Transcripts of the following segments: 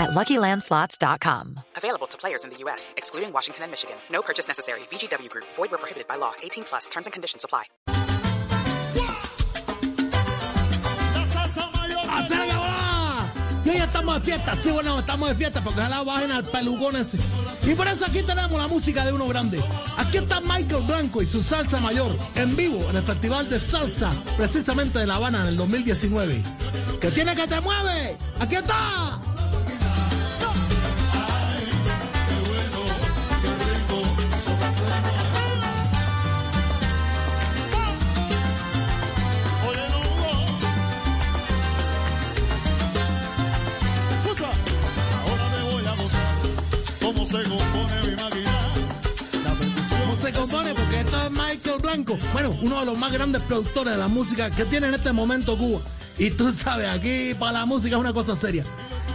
at LuckyLandSlots.com. Available to players in the U.S., excluding Washington and Michigan. No purchase necessary. VGW Group. Void where prohibited by law. 18 plus. Terms and conditions apply. Y hoy estamos de fiesta, sí, bueno, estamos de fiesta porque ojalá bajen al pelucón ese. Y por eso aquí tenemos la música de uno grande. Aquí está Michael Blanco y su salsa mayor en vivo en el Festival de Salsa, precisamente de La Habana en el 2019. ¿Qué tiene que te mueve? ¡Aquí está! Blanco. Bueno, uno de los más grandes productores de la música que tiene en este momento Cuba. Y tú sabes, aquí para la música es una cosa seria.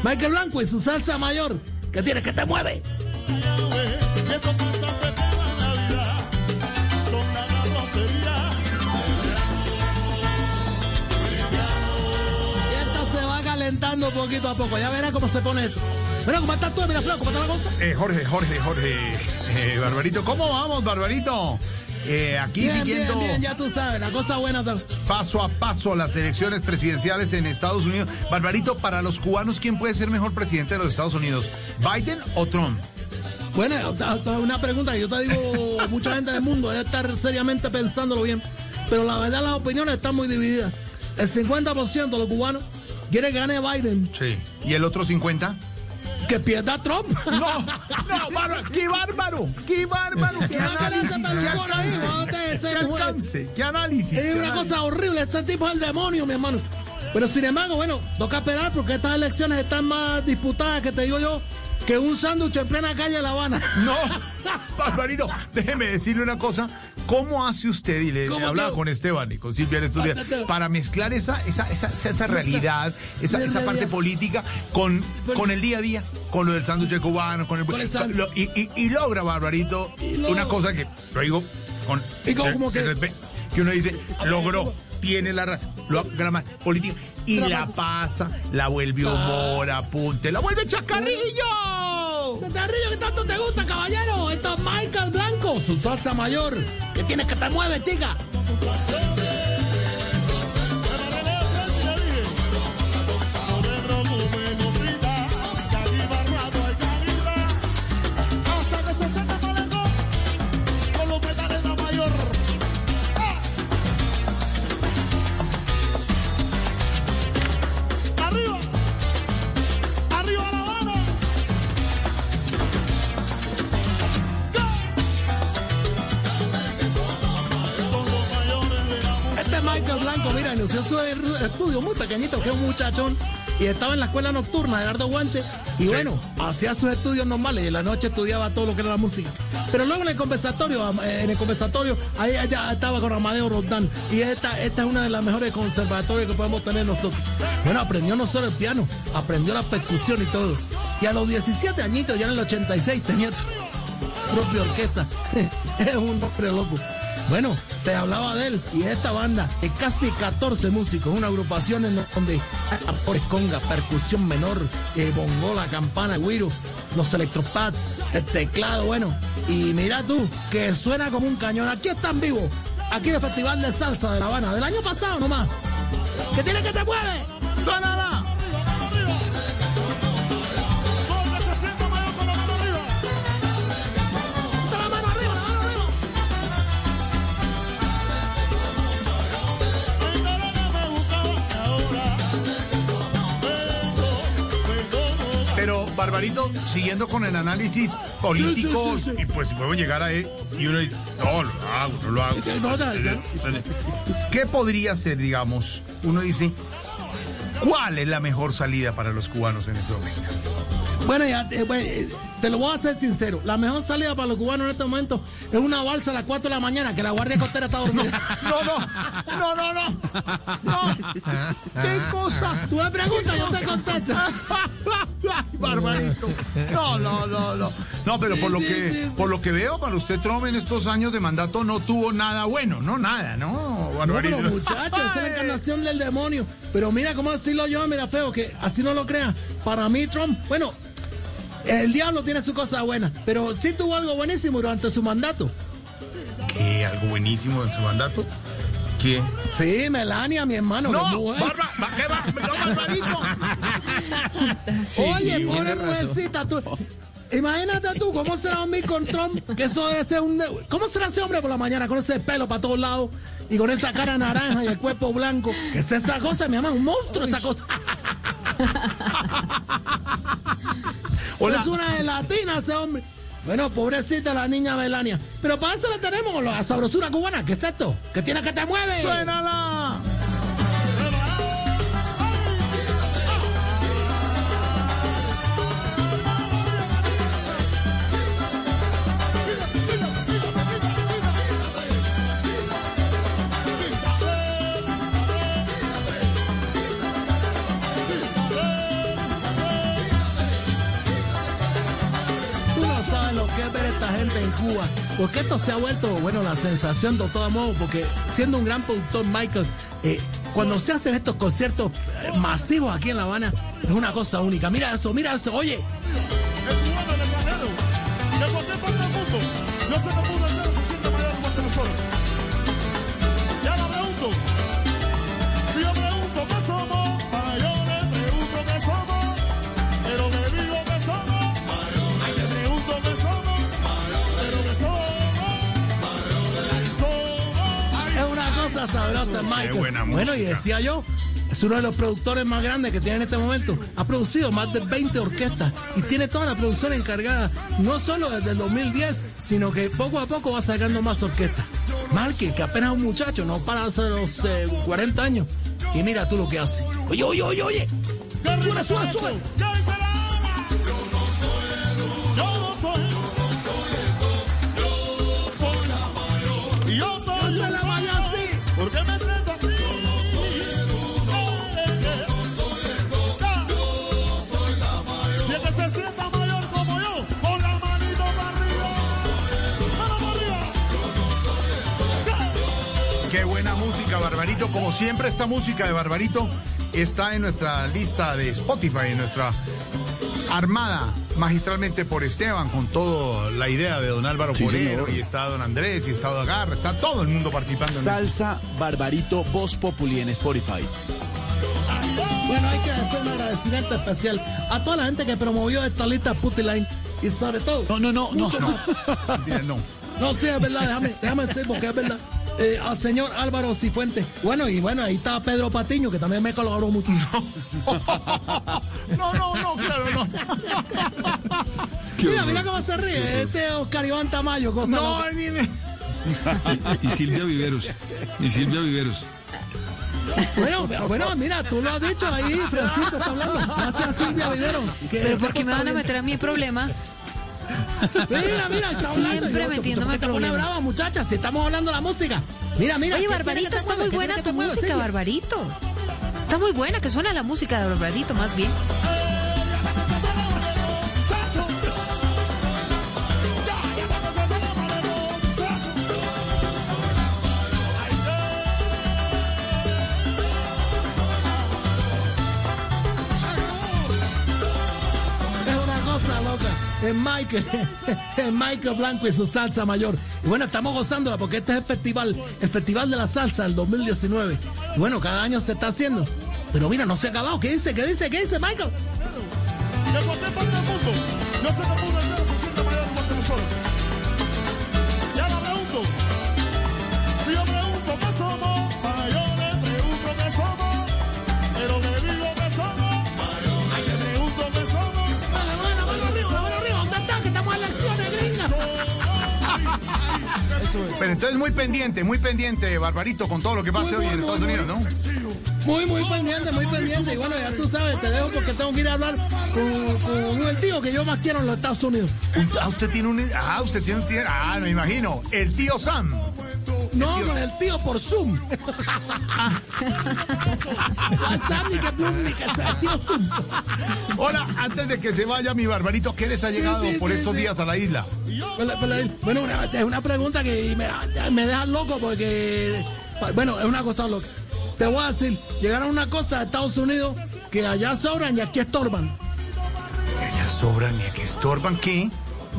Michael Blanco y su salsa mayor. ¿Qué tiene que te mueve? llave, y estos cantantes de la Navidad son la carrocería. Y esto se va calentando poquito a poco. Ya verás cómo se pone eso. Bueno, ¿cómo estás tú? Mira, Flaco, ¿cómo está la cosa? Eh, Jorge, Jorge, Jorge, eh, Barbarito, ¿cómo vamos, Barbarito? Eh, aquí Bien, siguiendo bien, ya tú sabes, la cosa buena. paso a paso las elecciones presidenciales en Estados Unidos. Barbarito, para los cubanos, ¿quién puede ser mejor presidente de los Estados Unidos? ¿Biden o Trump? Bueno, ta- una pregunta que yo te digo, mucha gente del mundo debe estar seriamente pensándolo bien, pero la verdad las opiniones están muy divididas. El 50% de los cubanos quiere que gane Biden, Sí. ¿Y el otro 50? Que pierda Trump. No, no, bárbaro, qué bárbaro, qué bárbaro, qué ¿Qué va a querer análisis, qué alcance, ¿Va a tener ese qué análisis. Es una cosa horrible, ese tipo es el demonio, mi hermano. Pero sin embargo, bueno, toca esperar porque estas elecciones están más disputadas, que te digo yo, que un sándwich en plena calle de La Habana. No, Barbarito, déjeme decirle una cosa. ¿Cómo hace usted, y le ¿Cómo hablaba con Esteban y con Silvia en estos días, para mezclar esa, esa, esa, esa, realidad, esa, esa parte política con, con el día a día, con lo del sándwich cubano, con el... Con el sándwich. lo- y, y- y logra, Barbarito, Y una cosa que, lo digo con... Y como- como que- que uno dice, logró, tiene la lo, grama política, y la pasa, la vuelve humor, apunte, la vuelve chacarrillo. Chicharrillo, ¿qué tanto te gusta, caballero? Esto es Michael Blanco, su salsa mayor. ¿Qué tienes que te mueve, chica? Estudio muy pequeñito, que es un muchachón, y estaba en la escuela nocturna de Gerardo Guanche, y bueno, hacía sus estudios normales, y en la noche estudiaba todo lo que era la música. Pero luego en el conversatorio, eh, en el conversatorio, ahí ya estaba con Amadeo Roldán, y esta, esta es una de las mejores conservatorios que podemos tener nosotros. Bueno, aprendió no solo el piano, aprendió la percusión y todo. Y a los 17 añitos, ya en el 86, tenía su propia orquesta. es un hombre loco. Bueno, se hablaba de él y de esta banda de casi 14 músicos, una agrupación en donde tambores, conga, percusión menor, eh, bongola, campana, guiro, los electropads, el teclado, bueno. Y mira tú, que suena como un cañón. Aquí están vivos, aquí en el Festival de Salsa de La Habana, del año pasado nomás. ¿Qué tiene que te mueve? ¡Suénala! Donde Siguiendo con el análisis político, Sí, sí, sí, y pues si podemos llegar a él, y uno dice, no, lo hago, no lo hago. ¿Qué podría ser, digamos? Uno dice, ¿cuál es la mejor salida para los cubanos en este momento? Bueno, ya, eh, eh, te lo voy a hacer sincero. La mejor salida para los cubanos en este momento es una balsa a las 4 de la mañana, que la guardia costera está dormida. No, no, no, no, no. No. ¿Qué cosa? Tú me preguntas, yo te contesto. Ay, barbarito. No, no, no, no. No, pero por lo que por lo que veo, para usted Trump en estos años de mandato no tuvo nada bueno, no nada, no, No, barbarito. pero muchachos, esa es la encarnación del demonio. Pero mira cómo decirlo yo, mira feo, que así no lo crean. Para mí, Trump, bueno, el diablo tiene su cosa buena, pero sí tuvo algo buenísimo durante su mandato. ¿Qué? ¿Algo buenísimo en su mandato? ¿Qué? Sí, Melania, mi hermano. No, barba, ba- ¿qué va? No, barbarito. Oye, sí, pobre mujercita, tú. Imagínate tú, ¿cómo será dormir con Trump? Que eso debe ser un... ¿Cómo será ese hombre por la mañana con ese pelo para todos lados y con esa cara naranja y el cuerpo blanco? ¿Qué es esa cosa? Mi mamá, un monstruo esa cosa. Hola. Es una gelatina ese hombre. Bueno, pobrecita la niña Melania. Pero para eso le tenemos la sabrosura cubana. ¿Qué es esto? ¿Qué tiene que te mueve? ¡Suénala! Porque esto se ha vuelto, bueno, la sensación de todo modo. Porque siendo un gran productor, Michael, eh, cuando se hacen estos conciertos eh, masivos aquí en La Habana, es una cosa única. Mira eso, mira eso. Oye, Bueno, y decía yo. Es uno de los productores más grandes que tiene en este momento. Ha producido más de 20 orquestas y tiene toda la producción encargada, no solo desde el 2010, sino que poco a poco va sacando más orquestas. Marque, que apenas es un muchacho, no para hace los eh, 40 años. Y mira tú lo que hace. Oye, oye, oye, oye. ¿Qué Sube, sube, sube. Barbarito. Como siempre, esta música de Barbarito está en nuestra lista de Spotify, en nuestra armada magistralmente por Esteban, con toda la idea de don Álvaro Sí, Porero, señor. y está don Andrés, y está don Agarra, está todo el mundo participando en. Salsa Barbarito Voz Populi en Spotify. Bueno, hay que hacer un agradecimiento especial a toda la gente que promovió esta lista Putiline y sobre todo. No, no, no, no. mucho no. No. No, sí, es verdad, déjame, déjame decir porque es verdad. Eh, al señor Álvaro Cifuentes. Bueno, y bueno, ahí está Pedro Patiño, que también me colaboró mucho. No, no, no, claro, no. mira, mira cómo se ríe. Este Oscar Iván Tamayo, cosa No, loca. ni- Y Silvia Viveros. Y Silvia Viveros. Bueno, pero bueno, mira, tú lo has dicho ahí, Francisco está hablando. Gracias a Silvia Vivero. que Pero ¿por qué me van a meter a mí problemas? Mira, mira, está. Siempre Yo, metiéndome ¿por qué te problemas. brava, muchachas? Si estamos hablando de la música. Mira, mira. Oye, ¿qué Barbarito, está muy ¿Qué buena tu música? Barbarito. Está muy buena, que suena la música de Barbarito, más bien. Es Michael, es Michael Blanco y su salsa mayor. Y bueno, estamos gozándola porque este es el festival, el Festival de la Salsa del 2019. Y bueno, cada año se está haciendo. Pero mira, no se ha acabado. ¿Qué dice? ¿Qué dice? ¿Qué dice, Michael? Pero entonces muy pendiente, muy pendiente, Barbarito, con todo lo que pase hoy en Estados Unidos, ¿no? Muy, muy pendiente, muy pendiente. Y bueno, ya tú sabes, te dejo porque tengo que ir a hablar con, con el tío que yo más quiero en los Estados Unidos. Ah, usted tiene un. Ah, usted tiene un. Ah, me imagino. El tío Sam. No, no, el tío por Zoom. WhatsApp ni que Bloom ni que el tío Zoom. Hola, antes de que se vaya mi Barbarito, ¿qué les ha llegado sí, por sí, estos días a la isla? Bueno, una, es una pregunta que me, me deja loco porque, bueno, es una cosa loca. Te voy a decir, llegaron una cosa a Estados Unidos que allá sobran y aquí estorban. Que allá sobran y que estorban, ¿qué?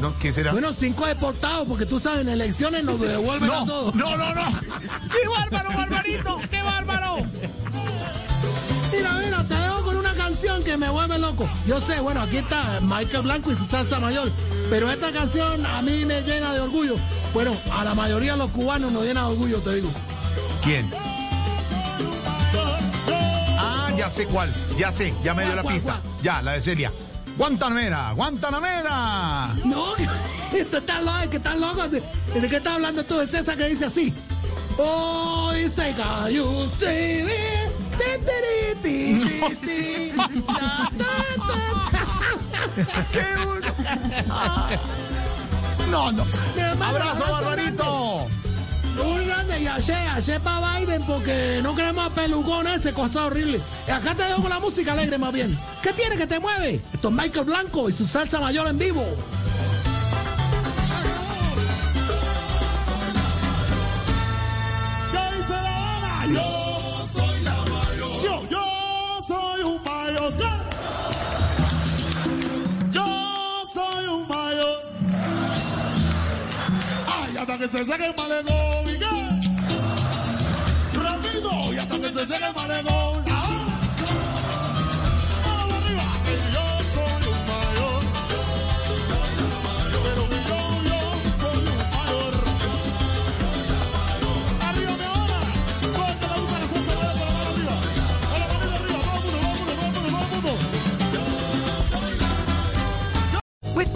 ¿No? ¿Qué será? Bueno, cinco deportados, porque tú sabes, en elecciones nos devuelven a no, todos. no, no, no. ¡Qué bárbaro, Barbarito! ¡Qué bárbaro! Mira, mira, te dejo con una canción que me vuelve loco. Yo sé, bueno, aquí está Michael Blanco y su salsa mayor, pero esta canción a mí me llena de orgullo. Bueno, a la mayoría de los cubanos nos llena de orgullo, te digo. ¿Quién? Ah, ya sé cuál. Ya sé, ya me dio la ¿Cuál, pista. Ya, la de Celia. Guantanamera, Guantanamera. No, esto está loco, es que está loco. ¿De, qué está hablando tú? Es esa que dice así. Hoy se cayó, se ve. ¡Qué bueno! No, no. Hermano, ¡Abrazo, Barbarito! Un grande y ayer, ayer para Biden porque no queremos a pelucón ese, cosa horrible. Acá te dejo con la música alegre más bien. ¿Qué tiene que te mueve? Esto es Michael Blanco y su salsa mayor en vivo. Que se seque el